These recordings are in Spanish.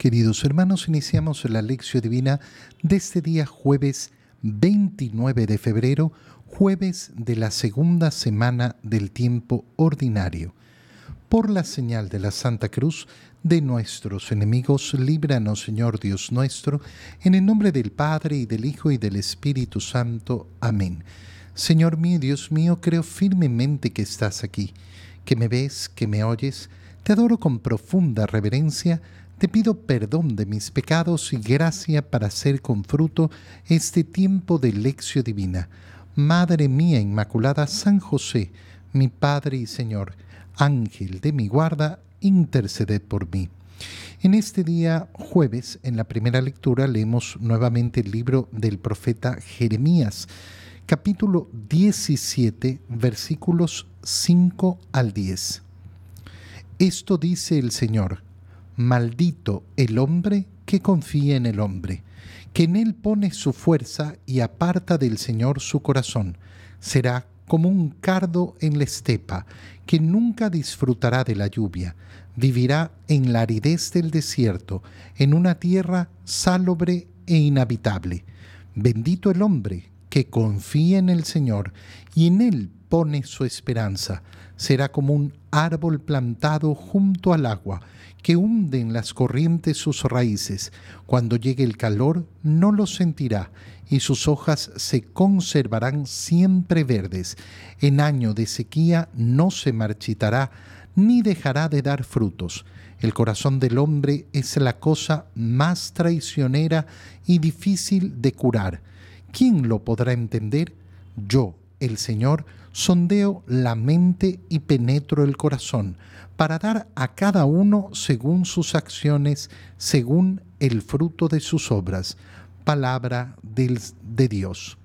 Queridos hermanos, iniciamos la lección divina de este día jueves 29 de febrero, jueves de la segunda semana del tiempo ordinario. Por la señal de la Santa Cruz de nuestros enemigos, líbranos Señor Dios nuestro, en el nombre del Padre y del Hijo y del Espíritu Santo. Amén. Señor mío, Dios mío, creo firmemente que estás aquí, que me ves, que me oyes, te adoro con profunda reverencia, te pido perdón de mis pecados y gracia para hacer con fruto este tiempo de lección divina. Madre mía Inmaculada, San José, mi Padre y Señor, Ángel de mi guarda, interceded por mí. En este día jueves, en la primera lectura, leemos nuevamente el libro del profeta Jeremías, capítulo 17, versículos 5 al 10. Esto dice el Señor Maldito el hombre que confía en el hombre, que en él pone su fuerza y aparta del Señor su corazón. Será como un cardo en la estepa, que nunca disfrutará de la lluvia. Vivirá en la aridez del desierto, en una tierra salobre e inhabitable. Bendito el hombre que confía en el Señor y en él pone su esperanza. Será como un árbol plantado junto al agua que hunde en las corrientes sus raíces. Cuando llegue el calor no lo sentirá y sus hojas se conservarán siempre verdes. En año de sequía no se marchitará ni dejará de dar frutos. El corazón del hombre es la cosa más traicionera y difícil de curar. ¿Quién lo podrá entender? Yo, el Señor, sondeo la mente y penetro el corazón, para dar a cada uno según sus acciones, según el fruto de sus obras. Palabra de Dios.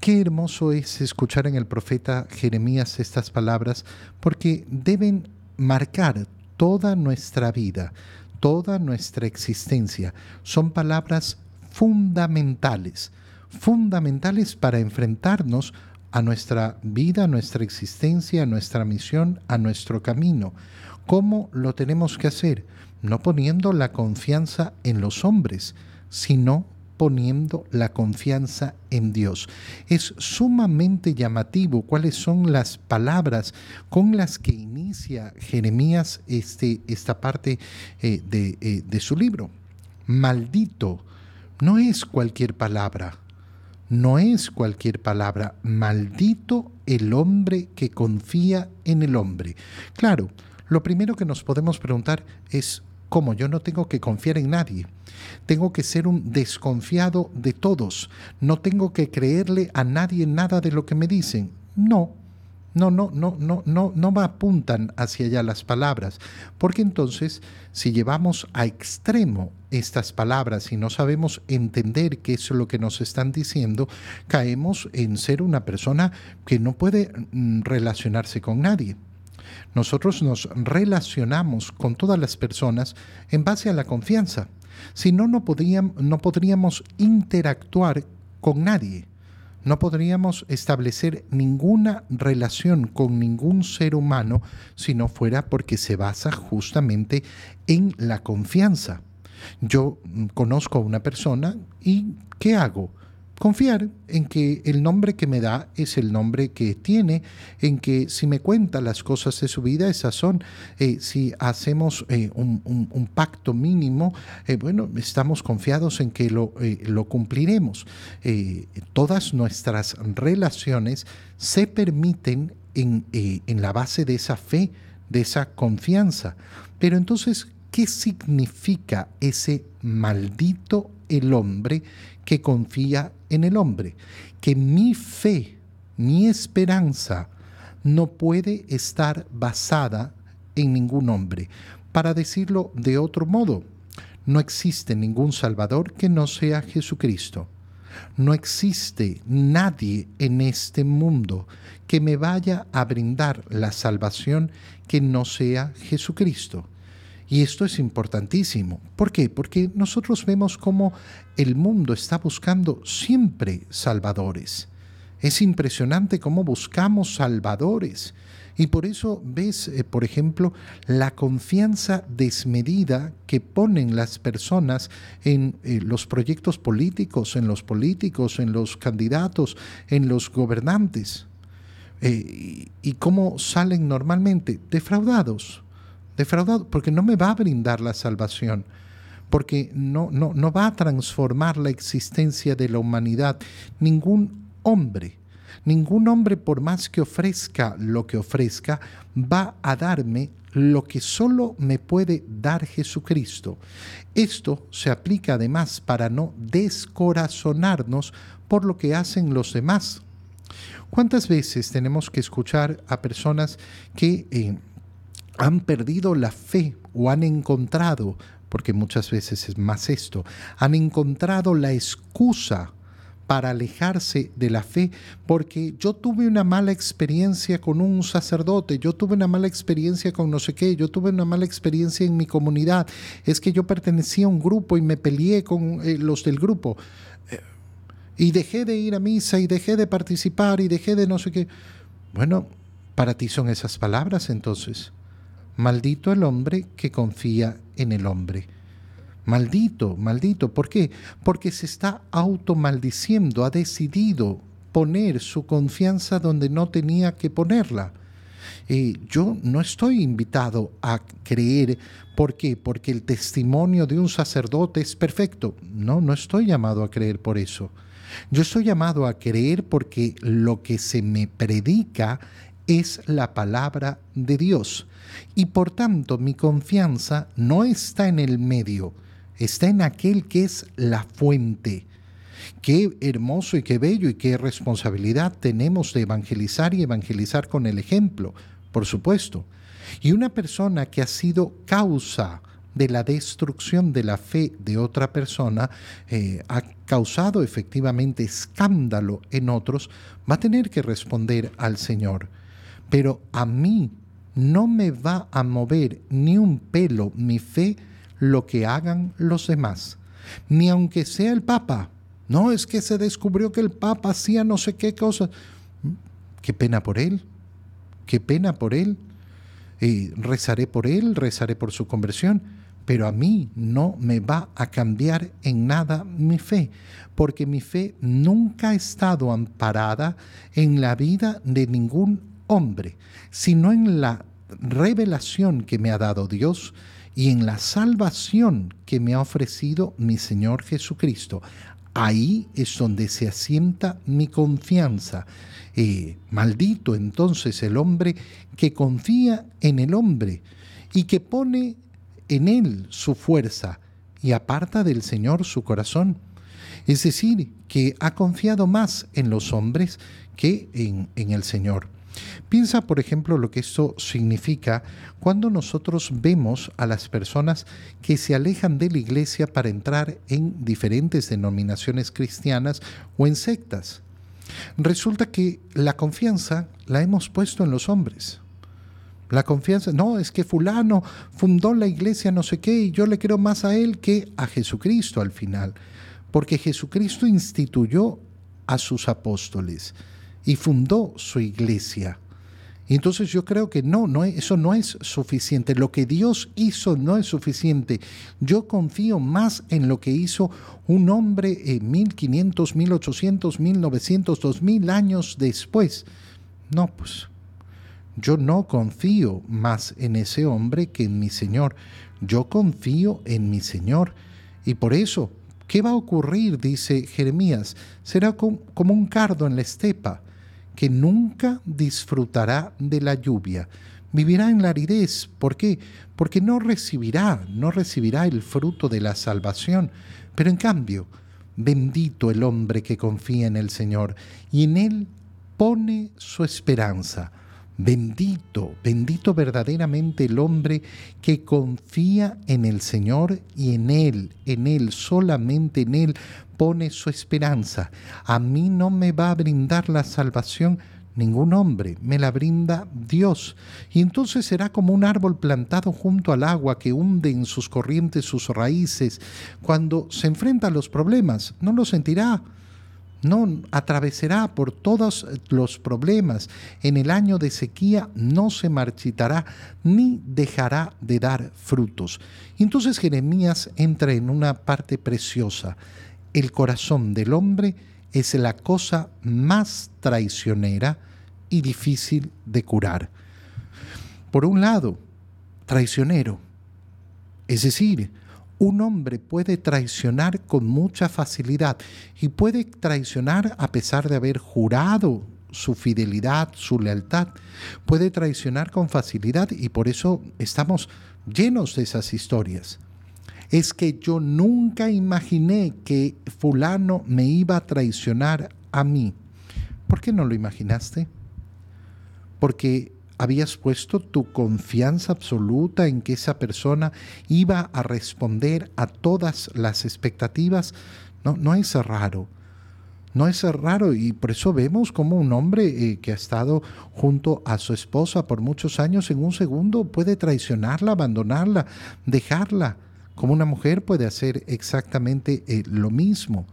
Qué hermoso es escuchar en el profeta Jeremías estas palabras, porque deben marcar toda nuestra vida, toda nuestra existencia. Son palabras fundamentales, fundamentales para enfrentarnos a nuestra vida, a nuestra existencia, a nuestra misión, a nuestro camino. ¿Cómo lo tenemos que hacer? No poniendo la confianza en los hombres, sino poniendo la confianza en Dios. Es sumamente llamativo cuáles son las palabras con las que inicia Jeremías este, esta parte eh, eh, de su libro. Maldito no es cualquier palabra no es cualquier palabra. Maldito el hombre que confía en el hombre. Claro, lo primero que nos podemos preguntar es, ¿cómo? Yo no tengo que confiar en nadie. Tengo que ser un desconfiado de todos. No tengo que creerle a nadie nada de lo que me dicen. No, no, no, no, no, no, no me apuntan hacia allá las palabras, porque entonces si llevamos a extremo estas palabras y no sabemos entender qué es lo que nos están diciendo, caemos en ser una persona que no puede mm, relacionarse con nadie. Nosotros nos relacionamos con todas las personas en base a la confianza. Si no, no podríamos, no podríamos interactuar con nadie no podríamos establecer ninguna relación con ningún ser humano si no fuera porque se basa justamente en la confianza. Yo mm, conozco a una persona y ¿qué hago? Confiar en que el nombre que me da es el nombre que tiene, en que si me cuenta las cosas de su vida, esas son. Eh, si hacemos eh, un, pacto mínimo, eh, bueno, estamos confiados en que lo, lo cumpliremos. todas nuestras relaciones se permiten en, en la base de esa fe, de esa confianza. Pero entonces, ¿qué significa ese maldito el hombre que confía en el hombre, que mi fe, mi esperanza no puede estar basada en ningún hombre. Para decirlo de otro modo, no existe ningún Salvador que no sea Jesucristo. No existe nadie en este mundo que me vaya a brindar la salvación que no sea Jesucristo. Y esto es importantísimo. ¿Por qué? Porque nosotros vemos cómo el mundo está buscando siempre salvadores. Es impresionante cómo buscamos salvadores. Y por eso ves, eh, por ejemplo, la confianza desmedida que ponen las personas en eh, los proyectos políticos, en los políticos, en los candidatos, en los gobernantes. Eh, y cómo salen normalmente defraudados, defraudados, porque no me va a brindar la salvación porque no, no, no, va a transformar la existencia de la humanidad. Ningún hombre Ningún hombre, por más que ofrezca lo que ofrezca, va a darme lo que solo me puede dar Jesucristo. Esto se aplica además para no descorazonarnos por lo que hacen los demás. ¿Cuántas veces tenemos que escuchar a personas que eh, han perdido la fe o han encontrado, porque muchas veces es más esto, han encontrado la excusa para alejarse de la fe, porque yo tuve una mala experiencia con un sacerdote, yo tuve una mala experiencia con no sé qué, yo tuve una mala experiencia en mi comunidad, es que yo pertenecía a un grupo y me peleé con eh, los del grupo, eh, y dejé de ir a misa y dejé de participar y dejé de no sé qué. Bueno, para ti son esas palabras entonces. Maldito el hombre que confía en el hombre. Maldito, maldito. ¿Por qué? Porque se está automaldiciendo, ha decidido poner su confianza donde no tenía que ponerla. Eh, yo no estoy invitado a creer. ¿Por qué? Porque el testimonio de un sacerdote es perfecto. No, no estoy llamado a creer por eso. Yo estoy llamado a creer porque lo que se me predica es la palabra de Dios. Y por tanto mi confianza no está en el medio, está en aquel que es la fuente. Qué hermoso y qué bello y qué responsabilidad tenemos de evangelizar y evangelizar con el ejemplo, por supuesto. Y una persona que ha sido causa de la destrucción de la fe de otra persona, eh, ha causado efectivamente escándalo en otros, va a tener que responder al Señor. Pero a mí no me va a mover ni un pelo mi fe lo que hagan los demás, ni aunque sea el Papa. No es que se descubrió que el Papa hacía no sé qué cosa. Qué pena por él, qué pena por él. Rezaré por él, rezaré por su conversión, pero a mí no me va a cambiar en nada mi fe, porque mi fe nunca ha estado amparada en la vida de ningún hombre, sino en la revelación que me ha dado Dios y en la salvación que me ha ofrecido mi Señor Jesucristo. Ahí es donde se asienta mi confianza. Eh, maldito entonces el hombre que confía en el hombre y que pone en él su fuerza y aparta del Señor su corazón. Es decir, que ha confiado más en los hombres que en, en el Señor. Piensa, por ejemplo, lo que esto significa cuando nosotros vemos a las personas que se alejan de la iglesia para entrar en diferentes denominaciones cristianas o en sectas. Resulta que la confianza la hemos puesto en los hombres. La confianza, no, es que fulano fundó la iglesia no sé qué y yo le creo más a él que a Jesucristo al final, porque Jesucristo instituyó a sus apóstoles y fundó su iglesia. Y entonces yo creo que no, no, eso no es suficiente. Lo que Dios hizo no es suficiente. Yo confío más en lo que hizo un hombre en 1500, 1800, 1900, 2000 años después. No, pues yo no confío más en ese hombre que en mi Señor. Yo confío en mi Señor. Y por eso, ¿qué va a ocurrir? Dice Jeremías. Será como un cardo en la estepa que nunca disfrutará de la lluvia. Vivirá en la aridez. ¿Por qué? Porque no recibirá, no recibirá el fruto de la salvación. Pero en cambio, bendito el hombre que confía en el Señor y en Él pone su esperanza. Bendito, bendito verdaderamente el hombre que confía en el Señor y en Él, en Él, solamente en Él pone su esperanza. A mí no me va a brindar la salvación ningún hombre, me la brinda Dios. Y entonces será como un árbol plantado junto al agua que hunde en sus corrientes sus raíces. Cuando se enfrenta a los problemas, no lo sentirá no atravesará por todos los problemas. En el año de sequía no se marchitará ni dejará de dar frutos. entonces Jeremías entra en una parte preciosa. El corazón del hombre es la cosa más traicionera y difícil de curar. Por un lado, traicionero, es decir, un hombre puede traicionar con mucha facilidad y puede traicionar a pesar de haber jurado su fidelidad, su lealtad. Puede traicionar con facilidad y por eso estamos llenos de esas historias. Es que yo nunca imaginé que fulano me iba a traicionar a mí. ¿Por qué no lo imaginaste? Porque habías puesto tu confianza absoluta en que esa persona iba a responder a todas las expectativas, no, no es raro. No es raro y por eso vemos como un hombre eh, que ha estado junto a su esposa por muchos años en un segundo puede traicionarla, abandonarla, dejarla, como una mujer puede hacer exactamente eh, lo mismo.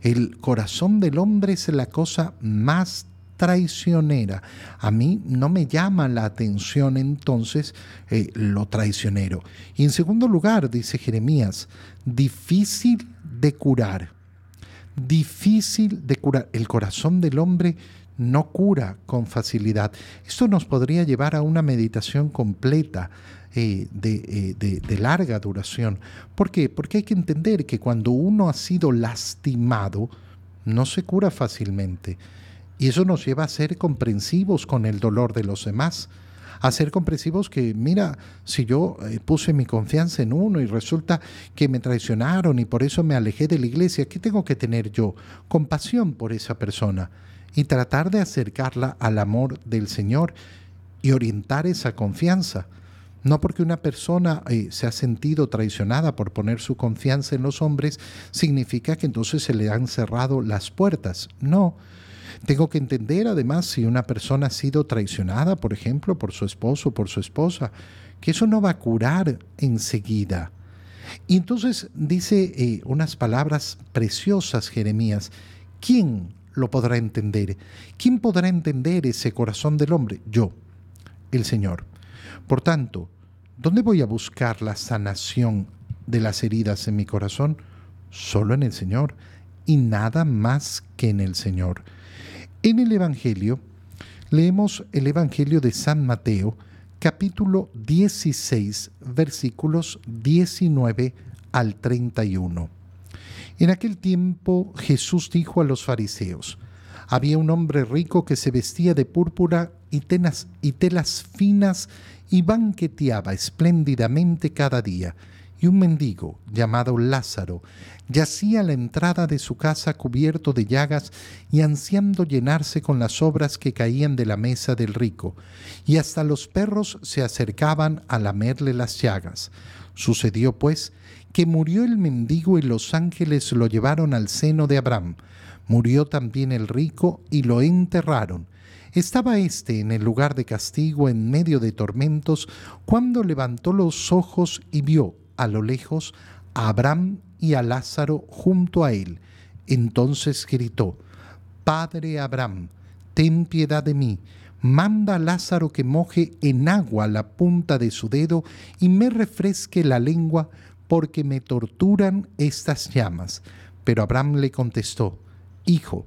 El corazón del hombre es la cosa más traicionera. A mí no me llama la atención entonces eh, lo traicionero. Y en segundo lugar, dice Jeremías, difícil de curar. Difícil de curar. El corazón del hombre no cura con facilidad. Esto nos podría llevar a una meditación completa. Eh, de, eh, de, larga duración. ¿Por qué? Porque hay que entender que cuando uno ha sido lastimado, no se cura fácilmente. Y eso nos lleva a ser comprensivos con el dolor de los demás, a ser comprensivos que, mira, si yo eh, puse mi confianza en uno y resulta que me traicionaron y por eso me alejé de la iglesia, ¿qué tengo que tener yo? Compasión por esa persona y tratar de acercarla al amor del Señor y orientar esa confianza. No porque una persona eh, se ha sentido traicionada por poner su confianza en los hombres, significa que entonces se le han cerrado las puertas. No, tengo que entender además si una persona ha sido traicionada, por ejemplo, por su esposo o por su esposa, que eso no va a curar enseguida. Y entonces dice eh, unas palabras preciosas Jeremías. ¿Quién lo podrá entender? ¿Quién podrá entender ese corazón del hombre? Yo, el Señor. Por tanto, ¿dónde voy a buscar la sanación de las heridas en mi corazón? Solo en el Señor y nada más que en el Señor. En el Evangelio, leemos el Evangelio de San Mateo, capítulo 16, versículos 19 al 31. En aquel tiempo Jesús dijo a los fariseos, había un hombre rico que se vestía de púrpura y, telas finas y banqueteaba espléndidamente cada día y un mendigo llamado Lázaro yacía a la entrada de su casa cubierto de llagas y ansiando llenarse con las obras que caían de la mesa del rico, y hasta los perros se acercaban a lamerle las llagas. Sucedió pues que murió el mendigo y los ángeles lo llevaron al seno de Abraham. Murió también el rico y lo enterraron. Estaba éste en el lugar de castigo en medio de tormentos, cuando levantó los ojos y vio a lo lejos a Abraham y a Lázaro junto a él. Entonces gritó, Padre Abraham, ten piedad de mí, manda a Lázaro que moje en agua la punta de su dedo y me refresque la lengua, porque me torturan estas llamas. Pero Abraham le contestó, Hijo,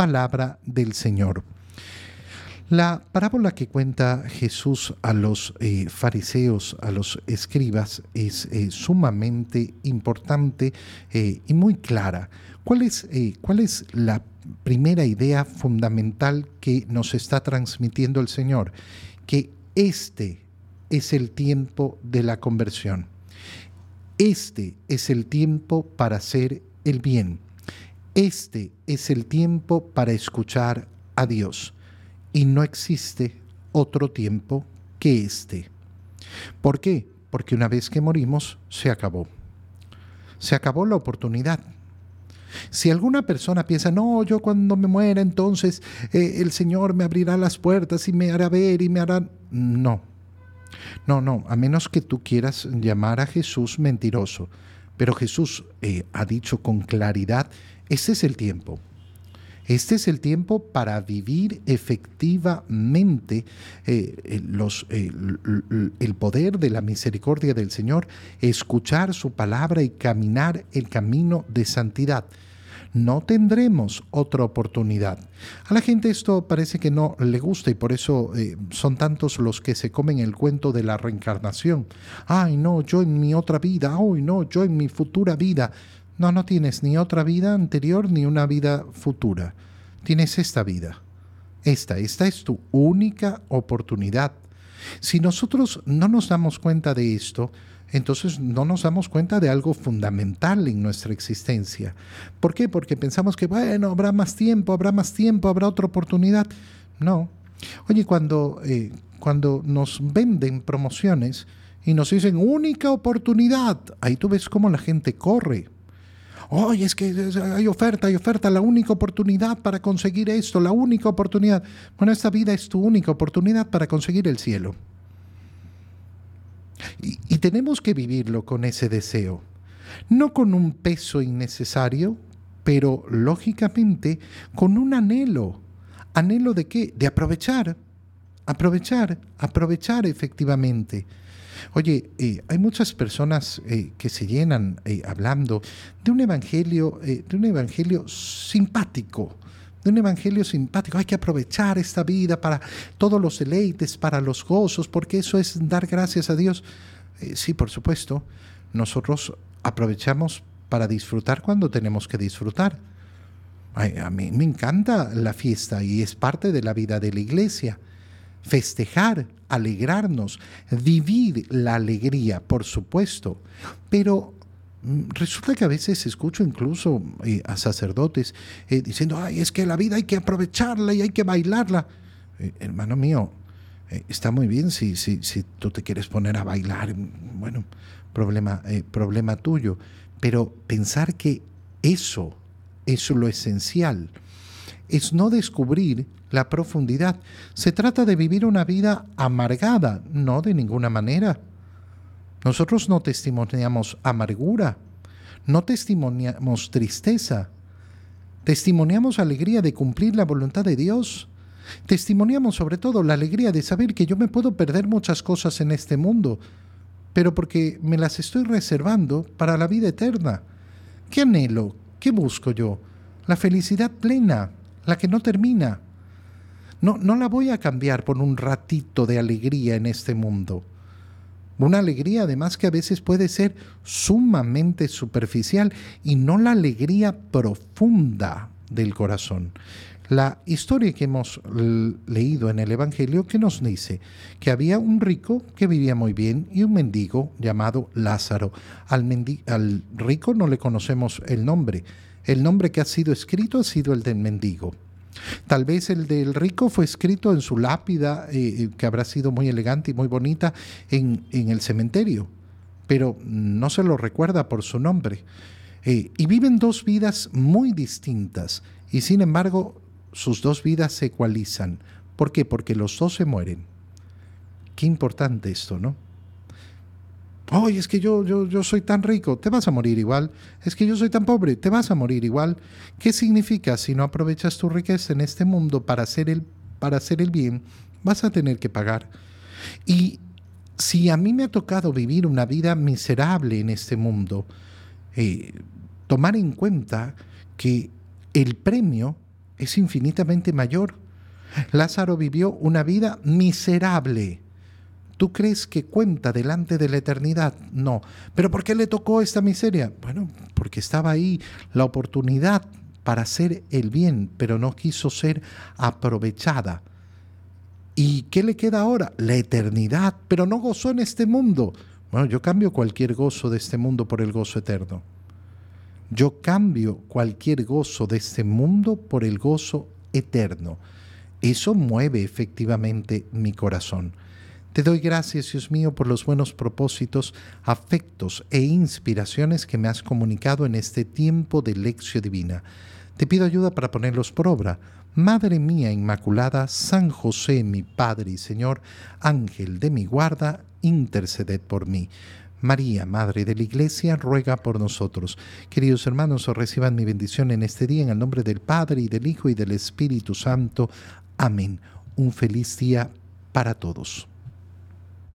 Palabra del Señor. La parábola que cuenta Jesús a los eh, fariseos, a los escribas, es eh, sumamente importante eh, y muy clara. ¿Cuál es, ¿Cuál es la primera idea fundamental que nos está transmitiendo el Señor? Que este es el tiempo de la conversión. Este es el tiempo para hacer el bien. Este es el tiempo para escuchar a Dios y no existe otro tiempo que este. ¿Por qué? Porque una vez que morimos, se acabó. Se acabó la oportunidad. Si alguna persona piensa, no, yo cuando me muera entonces eh, el Señor me abrirá las puertas y me hará ver y me hará... No, no, no, a menos que tú quieras llamar a Jesús mentiroso. Pero Jesús eh, ha dicho con claridad, ese es el tiempo. Este es el tiempo para vivir efectivamente eh, los, el poder de la misericordia del Señor, escuchar su palabra y caminar el camino de santidad no tendremos otra oportunidad. A la gente esto parece que no le gusta y por eso eh, son tantos los que se comen el cuento de la reencarnación. Ay, no, yo en mi otra vida, ay, no, yo en mi futura vida. No, no tienes ni otra vida anterior ni una vida futura. Tienes esta vida. Esta, esta es tu única oportunidad. Si nosotros no nos damos cuenta de esto, entonces no nos damos cuenta de algo fundamental en nuestra existencia. ¿Por qué? Porque pensamos que, bueno, habrá más tiempo, habrá más tiempo, habrá otra oportunidad. No. Oye, cuando, eh, cuando nos venden promociones, y nos dicen única oportunidad. Ahí tú ves cómo la gente corre. Oye, es que hay oferta, hay oferta, la única oportunidad para conseguir esto, la única oportunidad. Bueno, esta vida es tu única oportunidad para conseguir el cielo. Y, y tenemos que vivirlo con ese deseo. No con un peso innecesario, pero lógicamente con un anhelo. ¿Anhelo de qué? De aprovechar. Aprovechar, aprovechar efectivamente. Oye, eh, hay muchas personas eh, que se llenan eh, hablando de un evangelio, de un evangelio simpático, de un evangelio simpático. Hay que aprovechar esta vida para todos los deleites, para los gozos, porque eso es dar gracias a Dios. sí, por supuesto, nosotros aprovechamos para disfrutar cuando tenemos que disfrutar. a mí me encanta la fiesta y es parte de la vida de la iglesia festejar, alegrarnos, vivir la alegría, por supuesto, pero mm, resulta que a veces escucho incluso eh, a sacerdotes eh, diciendo, ay, es que la vida hay que aprovecharla y hay que bailarla. Eh, hermano mío, está muy bien si, si, si, tú te quieres poner a bailar, bueno, problema, problema tuyo, pero pensar que eso es lo esencial es no descubrir la profundidad. Se trata de vivir una vida amargada, no de ninguna manera. Nosotros no testimoniamos amargura, no testimoniamos tristeza, testimoniamos alegría de cumplir la voluntad de Dios. Testimoniamos sobre todo la alegría de saber que yo me puedo perder muchas cosas en este mundo, pero porque me las estoy reservando para la vida eterna. ¿Qué anhelo? ¿Qué busco yo? La felicidad plena, la que no termina. No, no la voy a cambiar por un ratito de alegría en este mundo. Una alegría además que a veces puede ser sumamente superficial y no la alegría profunda del corazón. La historia que hemos leído en el Evangelio que nos dice que había un rico que vivía muy bien y un mendigo llamado Lázaro. Al, al rico no le conocemos el nombre, el nombre que ha sido escrito ha sido el del mendigo. Tal vez el del rico fue escrito en su lápida, eh, eh, que habrá sido muy elegante y muy bonita, en, el cementerio, pero no se lo recuerda por su nombre. Eh, y viven dos vidas muy distintas, y sin embargo sus dos vidas se ecualizan. ¿Por qué? Porque los dos se mueren. Qué importante esto, ¿no? Oye, es que yo, yo, yo soy tan rico, te vas a morir igual. Es que yo soy tan pobre, te vas a morir igual. ¿Qué significa si no aprovechas tu riqueza en este mundo para hacer el, para hacer el bien? Vas a tener que pagar. Y si a mí me ha tocado vivir una vida miserable en este mundo, eh, tomar en cuenta que el premio es infinitamente mayor. Lázaro vivió una vida miserable. ¿Tú crees que cuenta delante de la eternidad? No. ¿Pero por qué le tocó esta miseria? Bueno, porque estaba ahí la oportunidad para hacer el bien, pero no quiso ser aprovechada. ¿Y qué le queda ahora? La eternidad, pero no gozó en este mundo. Bueno, yo cambio cualquier gozo de este mundo por el gozo eterno. Yo cambio cualquier gozo de este mundo por el gozo eterno. Eso mueve efectivamente mi corazón. Te doy gracias, Dios mío, por los buenos propósitos, afectos e inspiraciones que me has comunicado en este tiempo de lección divina. Te pido ayuda para ponerlos por obra. Madre mía Inmaculada, San José, mi Padre y Señor, Ángel de mi guarda, interceded por mí. María, Madre de la Iglesia, ruega por nosotros. Queridos hermanos, reciban mi bendición en este día en el nombre del Padre y del Hijo y del Espíritu Santo. Amén. Un feliz día para todos.